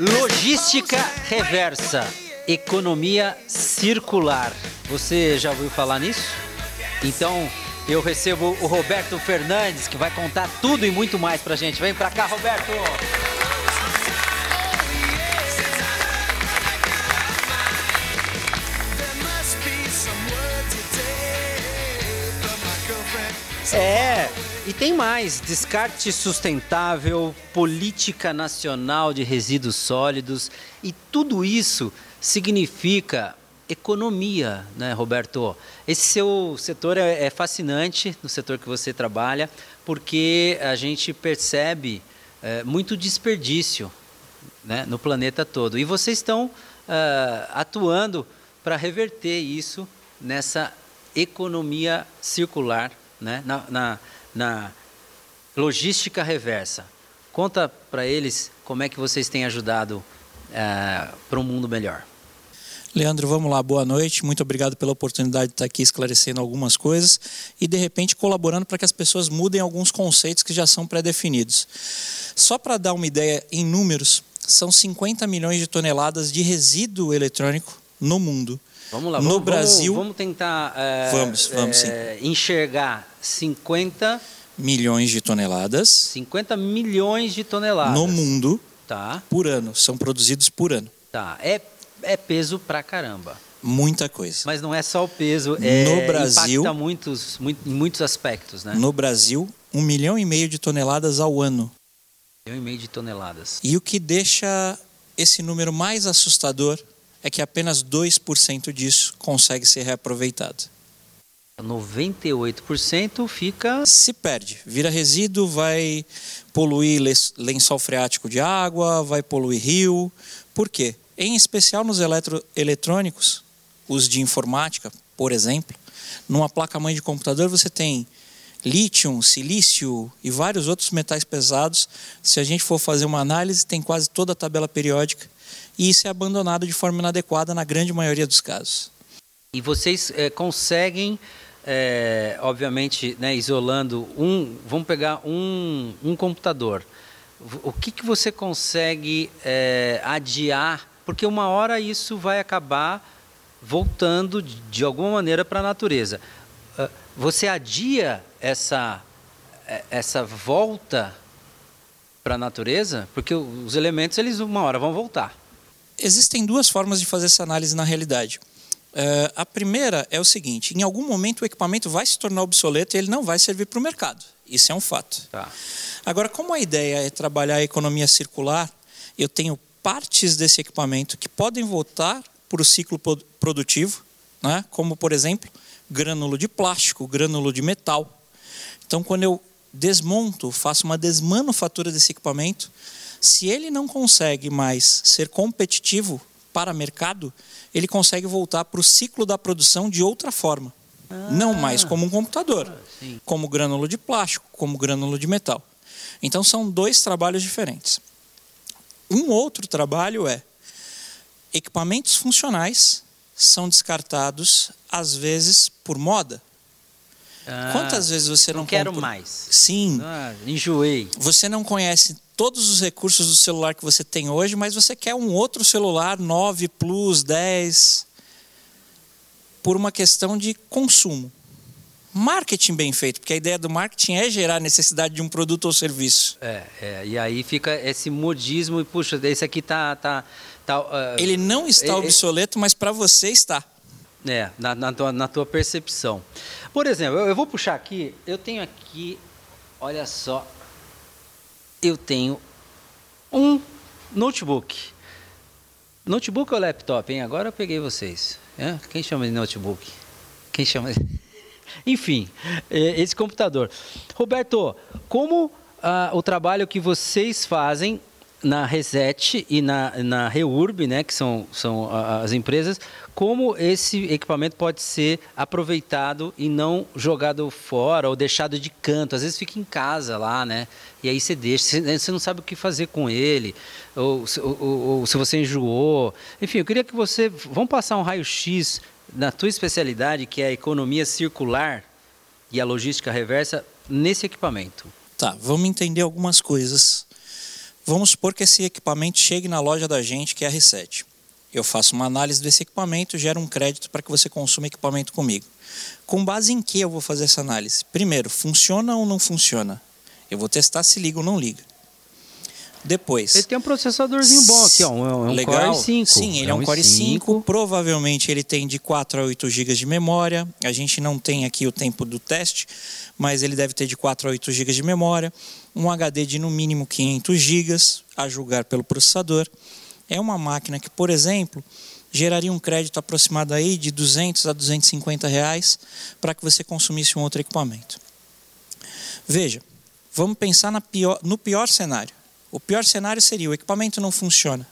Logística reversa, economia circular. Você já ouviu falar nisso? Então, eu recebo o Roberto Fernandes, que vai contar tudo e muito mais pra gente. Vem pra cá, Roberto! É, e tem mais: descarte sustentável, política nacional de resíduos sólidos, e tudo isso significa economia, né, Roberto? Esse seu setor é, é fascinante, no setor que você trabalha, porque a gente percebe é, muito desperdício né, no planeta todo. E vocês estão uh, atuando para reverter isso nessa economia circular, né, na, na, na logística reversa. Conta para eles como é que vocês têm ajudado uh, para um mundo melhor. Leandro, vamos lá, boa noite. Muito obrigado pela oportunidade de estar aqui esclarecendo algumas coisas e, de repente, colaborando para que as pessoas mudem alguns conceitos que já são pré-definidos. Só para dar uma ideia em números, são 50 milhões de toneladas de resíduo eletrônico no mundo. Vamos lá, no vamos, Brasil. Vamos, tentar é, vamos, vamos, é, enxergar 50 milhões de toneladas. 50 milhões de toneladas. No mundo. Tá. Por ano. São produzidos por ano. Tá. É é peso pra caramba. Muita coisa. Mas não é só o peso, é, no Brasil, impacta muitos, muito, em muitos aspectos, né? No Brasil, um milhão e meio de toneladas ao ano. Um milhão e meio de toneladas. E o que deixa esse número mais assustador é que apenas 2% disso consegue ser reaproveitado. 98% fica. Se perde, vira resíduo, vai poluir lençol freático de água, vai poluir rio. Por quê? Em especial nos eletroeletrônicos, os de informática, por exemplo, numa placa-mãe de computador você tem lítio, silício e vários outros metais pesados. Se a gente for fazer uma análise, tem quase toda a tabela periódica e isso é abandonado de forma inadequada na grande maioria dos casos. E vocês é, conseguem, é, obviamente, né, isolando um, vamos pegar um, um computador. O que, que você consegue é, adiar porque uma hora isso vai acabar voltando de alguma maneira para a natureza. Ah, você adia essa, essa volta para a natureza, porque os elementos eles uma hora vão voltar. Existem duas formas de fazer essa análise na realidade. Uh, a primeira é o seguinte: em algum momento o equipamento vai se tornar obsoleto e ele não vai servir para o mercado. Isso é um fato. Tá. Agora, como a ideia é trabalhar a economia circular, eu tenho partes desse equipamento que podem voltar para o ciclo produtivo, né? como, por exemplo, grânulo de plástico, grânulo de metal. Então, quando eu desmonto, faço uma desmanufatura desse equipamento, se ele não consegue mais ser competitivo para mercado, ele consegue voltar para o ciclo da produção de outra forma. Ah, não mais como um computador, ah, como grânulo de plástico, como grânulo de metal. Então são dois trabalhos diferentes. Um outro trabalho é equipamentos funcionais são descartados às vezes por moda. Ah, Quantas vezes você não, não quero compra... mais? Sim. Ah, enjoei. Você não conhece todos os recursos do celular que você tem hoje, mas você quer um outro celular 9 Plus, 10 por uma questão de consumo marketing bem feito, porque a ideia do marketing é gerar necessidade de um produto ou serviço. É, é e aí fica esse modismo e puxa, esse aqui tá tá, tá uh, ele não está obsoleto, mas para você está. É, na, na, tua, na tua percepção. Por exemplo, eu, eu vou puxar aqui, eu tenho aqui, olha só, eu tenho um notebook. Notebook ou laptop, hein? Agora eu peguei vocês. Quem chama de notebook? Quem chama de... Enfim, é, esse computador. Roberto, como ah, o trabalho que vocês fazem na Reset e na, na Reurb, né, que são, são as empresas, como esse equipamento pode ser aproveitado e não jogado fora ou deixado de canto. Às vezes fica em casa lá, né? E aí você deixa, você não sabe o que fazer com ele, ou, ou, ou, se você enjoou. Enfim, eu queria que você. Vamos passar um raio-x na tua especialidade, que é a economia circular e a logística reversa, nesse equipamento? Tá, vamos entender algumas coisas. Vamos supor que esse equipamento chegue na loja da gente, que é a Reset. Eu faço uma análise desse equipamento, gero um crédito para que você consuma equipamento comigo. Com base em que eu vou fazer essa análise? Primeiro, funciona ou não funciona? Eu vou testar se liga ou não liga. Depois. Ele tem um processadorzinho bom aqui, ó. Um, um Legal. Core 5. Sim, ele é um, Core 5. Provavelmente ele tem de 4 a 8 GB de memória. A gente não tem aqui o tempo do teste, mas ele deve ter de 4 a 8 GB de memória. Um HD de no mínimo 500 GB, a julgar pelo processador. É uma máquina que, por exemplo, geraria um crédito aproximado aí de 200 a 250 reais para que você consumisse um outro equipamento. Veja, vamos pensar pior, no pior cenário. O pior cenário seria o equipamento não funciona.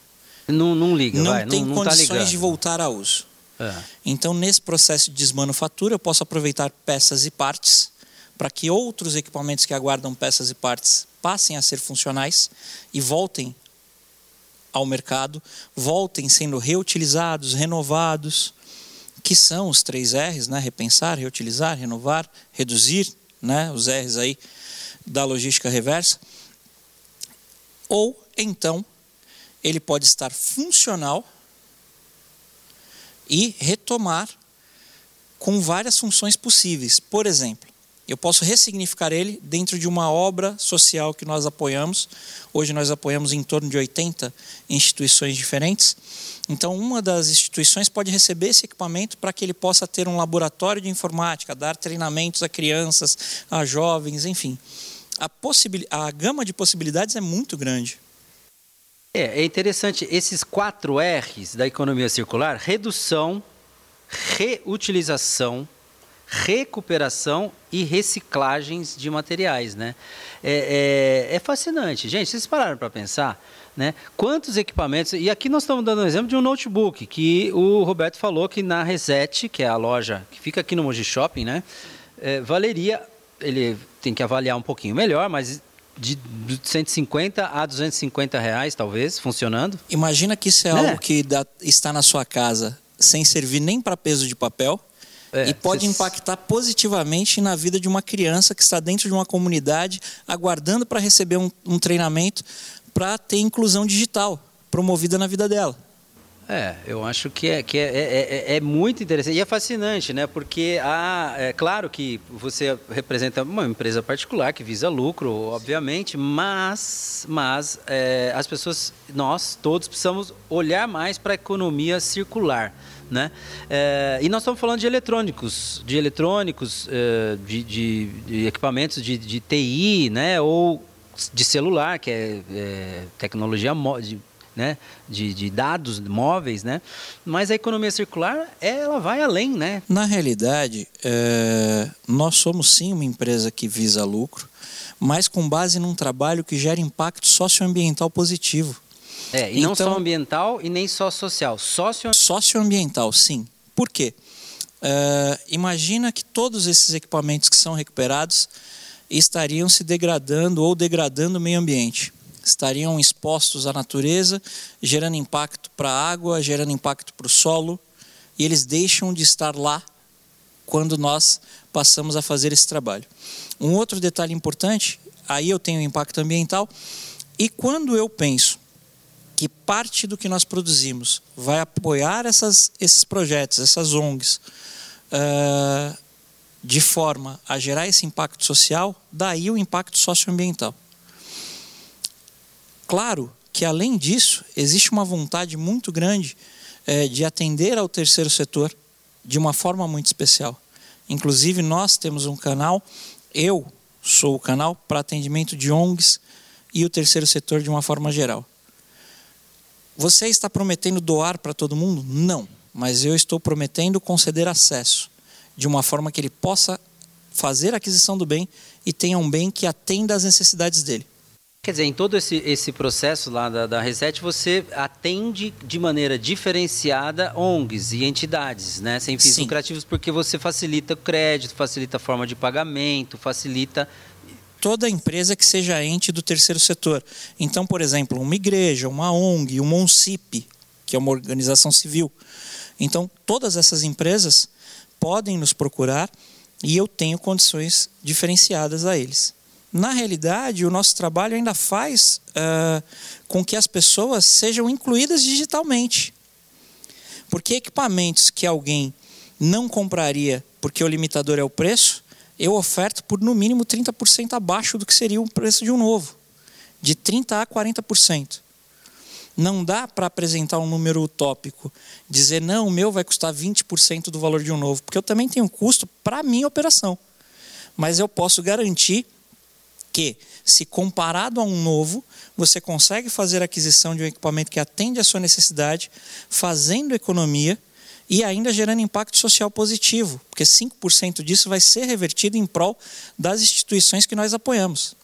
Não, não liga, não vai, tem não, não tá condições de voltar a uso. É. Então, nesse processo de desmanufatura, eu posso aproveitar peças e partes para que outros equipamentos que aguardam peças e partes passem a ser funcionais e voltem ao mercado, voltem sendo reutilizados, renovados, que são os três R's, né? repensar, reutilizar, renovar, reduzir, né? os R's aí da logística reversa. Ou então ele pode estar funcional e retomar com várias funções possíveis. Por exemplo, eu posso ressignificar ele dentro de uma obra social que nós apoiamos. Hoje nós apoiamos em torno de 80 instituições diferentes. Então, uma das instituições pode receber esse equipamento para que ele possa ter um laboratório de informática, dar treinamentos a crianças, a jovens, enfim. A, a gama de possibilidades é muito grande. É, é interessante esses quatro R's da economia circular: redução, reutilização, recuperação e reciclagens de materiais, né? É, é, é fascinante, gente. Vocês pararam para pensar, né? Quantos equipamentos? E aqui nós estamos dando um exemplo de um notebook que o Roberto falou que na Reset, que é a loja que fica aqui no Mogi Shopping, né? É, valeria, ele tem que avaliar um pouquinho melhor, mas de 150 a 250 reais, talvez, funcionando. Imagina que isso é, né? algo que dá, está na sua casa sem servir nem para peso de papel é, e pode impactar positivamente na vida de uma criança que está dentro de uma comunidade aguardando para receber um, um treinamento para ter inclusão digital promovida na vida dela. É, eu acho que, é, que é, é, é, é, muito interessante e é fascinante, né? Porque há, é claro que você representa uma empresa particular que visa lucro, obviamente, mas, mas é, as pessoas, nós todos precisamos olhar mais para a economia circular. Né? É, e nós estamos falando de eletrônicos, de eletrônicos, é, de, de, de, equipamentos de, de, TI, né? Ou de celular, que é, é tecnologia de, né? de, de dados móveis, né? Mas a economia circular, ela vai além, né? Na realidade, é, nós somos sim uma empresa que visa lucro, mas com base num trabalho que gera impacto socioambiental positivo. É, e então, não só então- ambiental e nem só social, socio... socioambiental, sim. Por quê? Uh, imagina que todos esses equipamentos que são recuperados estariam se degradando ou degradando o meio ambiente. Estariam expostos à natureza, gerando impacto para a água, gerando impacto para o solo, e eles deixam de estar lá quando nós passamos a fazer esse trabalho. Um outro detalhe importante, aí eu tenho impacto ambiental, e quando eu penso que parte do que nós produzimos vai apoiar essas, esses projetos, essas ONGs, uh, de forma a gerar esse impacto social, daí o impacto socioambiental. Claro que, além disso, existe uma vontade muito grande uh, de atender ao terceiro setor de uma forma muito especial. Inclusive, nós temos um canal, eu sou o canal para atendimento de ONGs e o terceiro setor de uma forma geral. Você está prometendo doar para todo mundo? Não. Mas eu estou prometendo conceder acesso de uma forma que ele possa fazer a aquisição do bem e tenha um bem que atenda às necessidades dele. Quer dizer, em todo esse, esse processo lá da, da Reset, você atende de maneira diferenciada ONGs e entidades, né? Sem fins Sim. lucrativos, porque você facilita o crédito, facilita a forma de pagamento, facilita toda empresa que seja ente do terceiro setor. Então, por exemplo, uma igreja, uma ONG, uma ONCIP, que é uma organização civil. Então, todas essas empresas podem nos procurar e eu tenho condições diferenciadas a eles. na realidade, o nosso trabalho ainda faz uh, com que as pessoas sejam incluídas digitalmente. Porque equipamentos que alguém não compraria porque o limitador é o preço, eu oferto por no mínimo 30% abaixo do que seria o preço de um novo, de 30% a 40%. Não dá para apresentar um número utópico, dizer, não, o meu vai custar 20% do valor de um novo, porque eu também tenho custo para a minha operação. Mas eu posso garantir que, se comparado a um novo, você consegue fazer a aquisição de um equipamento que atende à sua necessidade, fazendo economia e ainda gerando impacto social positivo, porque 5% disso vai ser revertido em prol das instituições que nós apoiamos.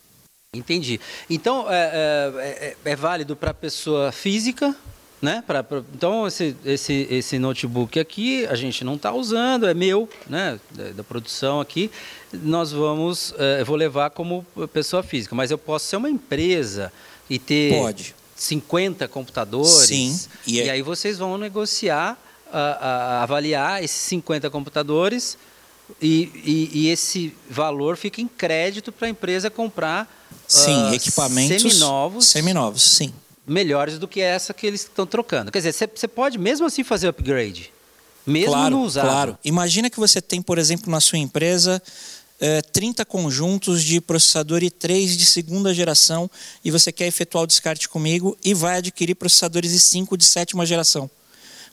Entendi. Então, é, é, é, é válido para a pessoa física, né? Pra, pra, então, esse, esse, esse notebook aqui a gente não está usando, é meu, né? Da, da, produção aqui. Nós vamos, é, vou levar como pessoa física, mas eu posso ser uma empresa e ter Pode. 50 computadores. Sim. E, e é aí vocês vão negociar, a, a, avaliar esses 50 computadores e, e, e, esse valor fica em crédito para a empresa comprar sim, uh, equipamentos seminovos. Seminovos, sim melhores do que essa que eles estão trocando. Quer dizer, você pode mesmo assim fazer upgrade, mesmo claro, no usado. Claro. Imagina que você tem, por exemplo, na sua empresa é, 30 conjuntos de processador i3 de segunda geração e você quer efetuar o descarte comigo e vai adquirir processadores i5 de sétima geração.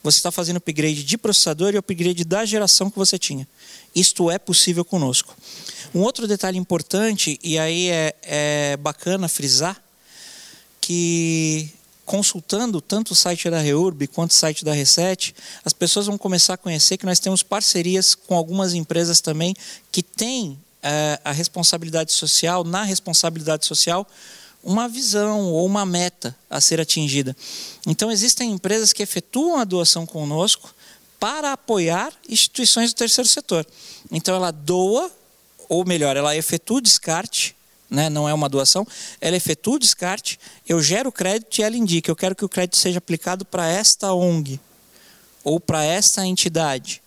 Você está fazendo upgrade de processador e upgrade da geração que você tinha. Isto é possível conosco. Um outro detalhe importante, e aí é, é bacana frisar, que consultando tanto o site da Reurb quanto o site da Reset, as pessoas vão começar a conhecer que nós temos parcerias com algumas empresas também que têm é, a responsabilidade social, na responsabilidade social, uma visão ou uma meta a ser atingida. Então, existem empresas que efetuam a doação conosco para apoiar instituições do terceiro setor. Então, ela doa, ou melhor, ela efetua o descarte né, não é uma doação, ela efetua o descarte, eu gero o crédito e ela indica, eu quero que o crédito seja aplicado para esta ONG ou para esta entidade.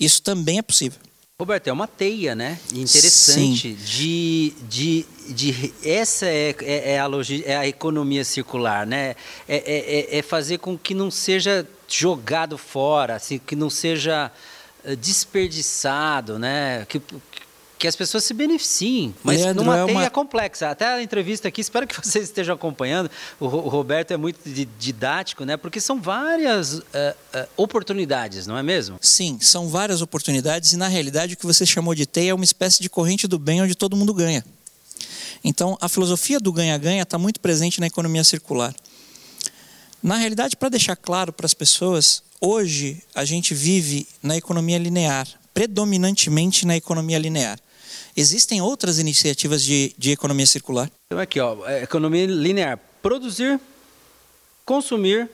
Isso também é possível. Roberto, é uma teia, né? Interessante Sim. de, de, de essa é, é, é a logi, é a economia circular, né? É, é, é, é fazer com que não seja jogado fora, assim, que não seja eh, desperdiçado, né? Que, que as pessoas se beneficiem, mas Leandro, numa é teia uma... complexa. Até a entrevista aqui, espero que vocês estejam acompanhando. O, Roberto é muito didático, né? Porque são várias uh, uh, oportunidades, não é mesmo? Sim, são várias oportunidades e na realidade o que você chamou de teia é uma espécie de corrente do bem onde todo mundo ganha. Então, a filosofia do ganha-ganha está muito presente na economia circular. Na realidade, para deixar claro para as pessoas, hoje a gente vive na economia linear, predominantemente na economia linear. Existem outras iniciativas de, de economia circular? Então, aqui, ó, é economia linear: produzir, consumir,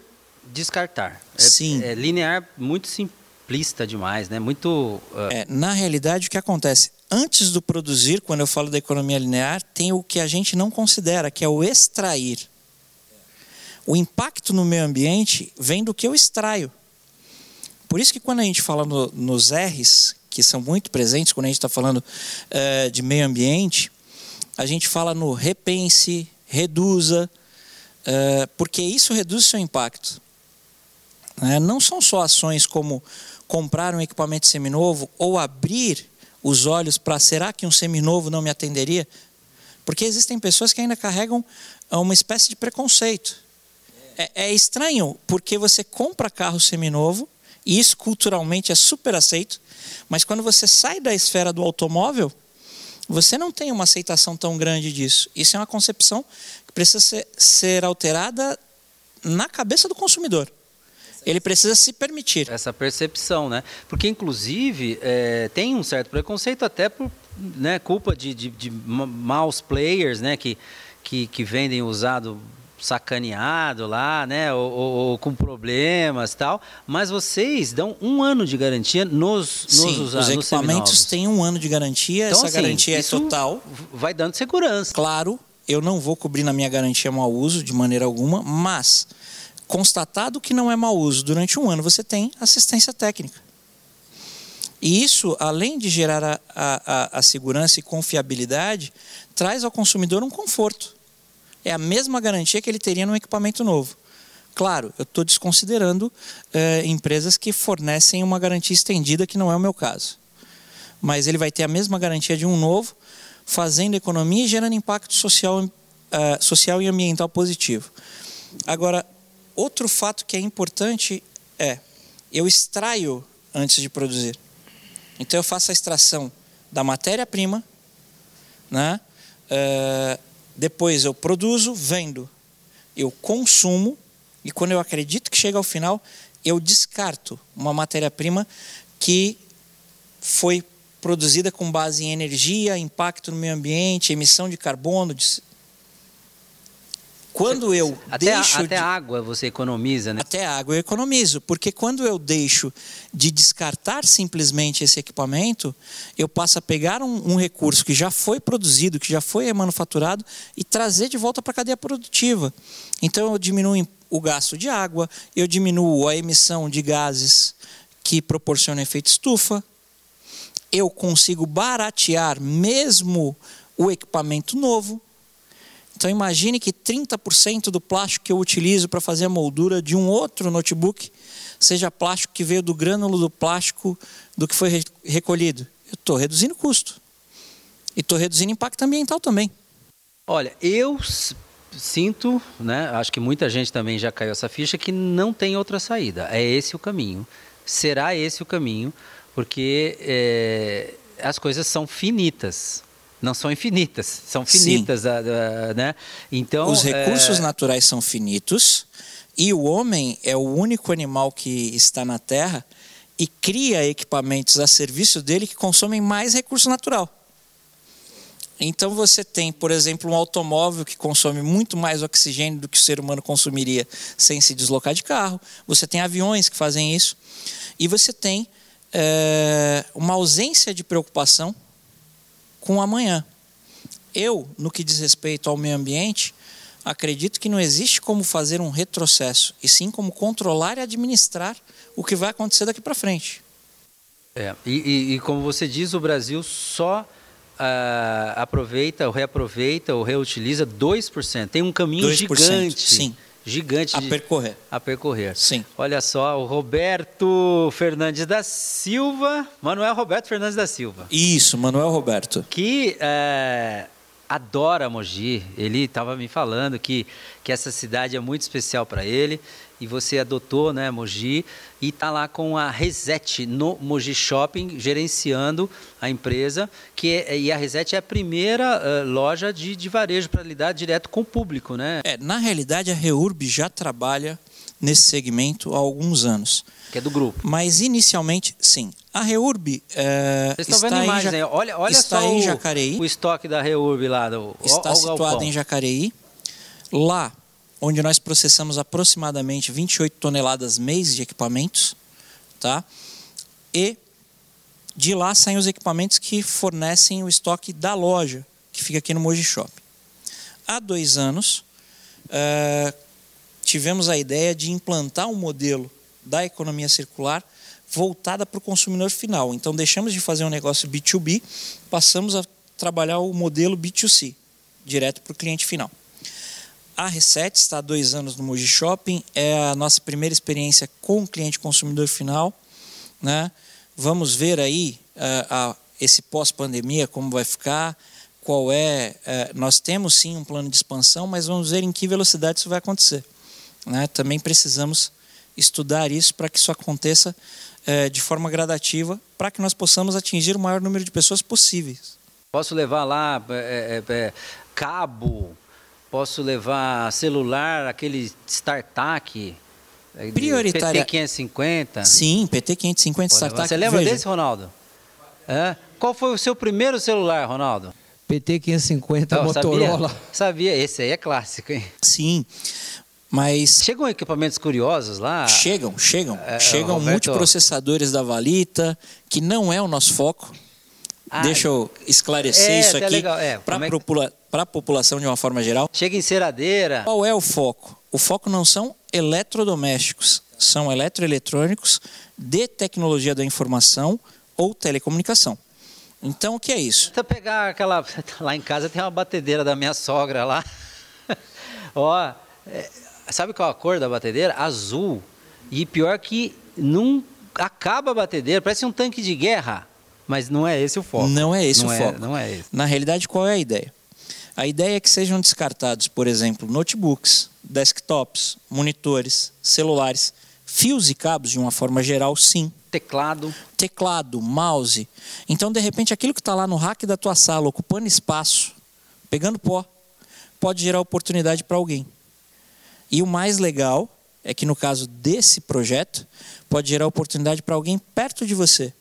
descartar. É, Sim. É linear muito simplista demais, né? Muito. Uh... É, na realidade, o que acontece? Antes do produzir, quando eu falo da economia linear, tem o que a gente não considera, que é o extrair. O impacto no meio ambiente vem do que eu extraio. Por isso que quando a gente fala no, nos R's, que são muito presentes quando a gente está falando uh, de meio ambiente, a gente fala no repense, reduza, uh, porque isso reduz seu impacto. Uh, não são só ações como comprar um equipamento seminovo ou abrir os olhos para será que um seminovo não me atenderia? Porque existem pessoas que ainda carregam uma espécie de preconceito. É, é estranho porque você compra carro seminovo e isso culturalmente é super aceito, mas quando você sai da esfera do automóvel, você não tem uma aceitação tão grande disso. Isso é uma concepção que precisa ser, ser alterada na cabeça do consumidor. Ele precisa se permitir. Essa percepção, né? Porque, inclusive, é, tem um certo preconceito até por né, culpa de, de, de maus players, né? Que, que, que vendem usado sacaneado lá, né, ou, ou, ou, com problemas tal, mas vocês dão um ano de garantia nos, nos Sim, usados. Os equipamentos têm um ano de garantia, então, essa assim, garantia é total. Vai dando segurança. Claro, eu não vou cobrir na minha garantia mau uso de maneira alguma, mas constatado que não é mau uso durante um ano, você tem assistência técnica. E isso, além de gerar a, a, a segurança e confiabilidade, traz ao consumidor um conforto. É a mesma garantia que ele teria num equipamento novo. Claro, eu estou desconsiderando eh, empresas que fornecem uma garantia estendida, que não é o meu caso. Mas ele vai ter a mesma garantia de um novo, fazendo economia e gerando impacto social, eh, social e ambiental positivo. Agora, outro fato que é importante é: eu extraio antes de produzir. Então eu faço a extração da matéria-prima, né? Uh, depois eu produzo, vendo, eu consumo e quando eu acredito que chega ao final, eu descarto uma matéria-prima que foi produzida com base em energia, impacto no meio ambiente, emissão de carbono, quando eu até deixo até de... água você economiza, né? Até água eu economizo, porque quando eu deixo de descartar simplesmente esse equipamento, eu passo a pegar um, um recurso que já foi produzido, que já foi manufaturado e trazer de volta para a cadeia produtiva. Então eu diminuo o gasto de água, eu diminuo a emissão de gases que proporcionam efeito estufa, eu consigo baratear mesmo o equipamento novo então imagine que 30% do plástico que eu utilizo para fazer a moldura de um outro notebook seja plástico que veio do grânulo do plástico do que foi recolhido. Eu estou reduzindo o custo. E estou reduzindo impacto ambiental também. Olha, eu sinto, né, acho que muita gente também já caiu essa ficha, que não tem outra saída. É esse o caminho. Será esse o caminho, porque é, as coisas são finitas não são infinitas, são finitas, a, a, né? Então os recursos é... naturais são finitos e o homem é o único animal que está na Terra e cria equipamentos a serviço dele que consomem mais recurso natural. Então você tem, por exemplo, um automóvel que consome muito mais oxigênio do que o ser humano consumiria sem se deslocar de carro. Você tem aviões que fazem isso. E você tem é, uma ausência de preocupação com o amanhã. Eu, no que diz respeito ao meio ambiente, acredito que não existe como fazer um retrocesso, e sim como controlar e administrar o que vai acontecer daqui para frente. É, e, e, como você diz, o Brasil só uh, aproveita, ou reaproveita, ou reutiliza 2%. Tem um caminho 2%, gigante. Sim gigante a percorrer. A percorrer. Sim. Olha só, o Roberto Fernandes da Silva, Manuel Roberto Fernandes da Silva. Isso, Manuel Roberto. Que é, adora Mogi. Ele estava me falando que, que essa cidade é muito especial para ele e você adotou, né, Mogi, e está lá com a Reset no Mogi Shopping, gerenciando a empresa, que é, e a Reset é a primeira uh, loja de, de varejo para lidar direto com o público, né? É, na realidade, a Reurb já trabalha nesse segmento há alguns anos. Que é do grupo. Mas inicialmente, sim. A Reurb é, Vocês estão vendo imagens aí. Olha, olha está só em o, Jacareí. o estoque da Reurb lá. Do, está situado em Jacareí. Lá onde nós processamos aproximadamente 28 toneladas mês de equipamentos, tá? E de lá saem os equipamentos que fornecem o estoque da loja, que fica aqui no Moji Shop. Há dois anos, uh, tivemos a ideia de implantar um modelo da economia circular voltada para o consumidor final. Então, deixamos de fazer um negócio B2B, passamos a trabalhar o modelo B2C, direto para o cliente final. A Reset está há dois anos no Moji Shopping, é a nossa primeira experiência com o cliente consumidor final. Né? Vamos ver aí uh, uh, esse pós-pandemia, como vai ficar, qual é. Uh, nós temos sim um plano de expansão, mas vamos ver em que velocidade isso vai acontecer. Né? Também precisamos estudar isso para que isso aconteça eh, de forma gradativa, para que nós possamos atingir o maior número de pessoas possíveis. Posso levar lá é, é, cabo, Posso levar celular, aquele StarTAC. Prioritária. PT550? Sim, PT550 StarTAC. Você lembra Veja. desse, Ronaldo? É? Qual foi o seu primeiro celular, Ronaldo? PT550 Motorola. Sabia? sabia, esse aí é clássico, hein? Sim. Mas. Chegam equipamentos curiosos lá? Chegam, chegam. É, chegam Roberto... multiprocessadores da Valita, que não é o nosso foco. Ah, Deixa eu esclarecer é, isso aqui é, para é a população de uma forma geral. Chega em ceradeira. Qual é o foco? O foco não são eletrodomésticos, são eletroeletrônicos de tecnologia da informação ou telecomunicação. Então, o que é isso? Tenta pegar aquela. Lá em casa tem uma batedeira da minha sogra lá. Ó, é, sabe qual a cor da batedeira? Azul. E pior que não acaba a batedeira, parece um tanque de guerra. Mas não é esse o foco. Não é esse não o é, foco. Não é esse. Na realidade, qual é a ideia? A ideia é que sejam descartados, por exemplo, notebooks, desktops, monitores, celulares, fios e cabos de uma forma geral, sim. Teclado. Teclado, mouse. Então, de repente, aquilo que está lá no rack da tua sala, ocupando espaço, pegando pó, pode gerar oportunidade para alguém. E o mais legal é que no caso desse projeto, pode gerar oportunidade para alguém perto de você.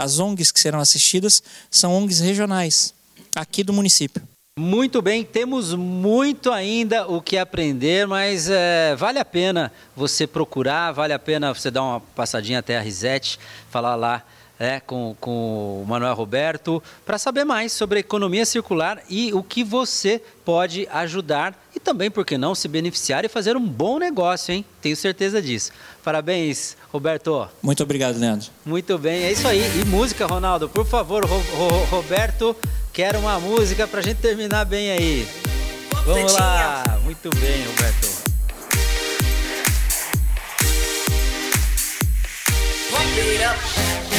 As ONGs que serão assistidas são ONGs regionais, aqui do município. Muito bem, temos muito ainda o que aprender, mas é, vale a pena você procurar, vale a pena você dar uma passadinha até a Risete, falar lá é, com, com o Manuel Roberto, para saber mais sobre a economia circular e o que você pode ajudar e também, por que não, se beneficiar e fazer um bom negócio, hein? Tenho certeza disso. Parabéns, Roberto. Muito obrigado, Leandro. Muito bem, é isso aí. E música, Ronaldo, por favor, Ro Ro Roberto, quero uma música para a gente terminar bem aí. Vamos lá. Muito bem, Roberto. Pump it up.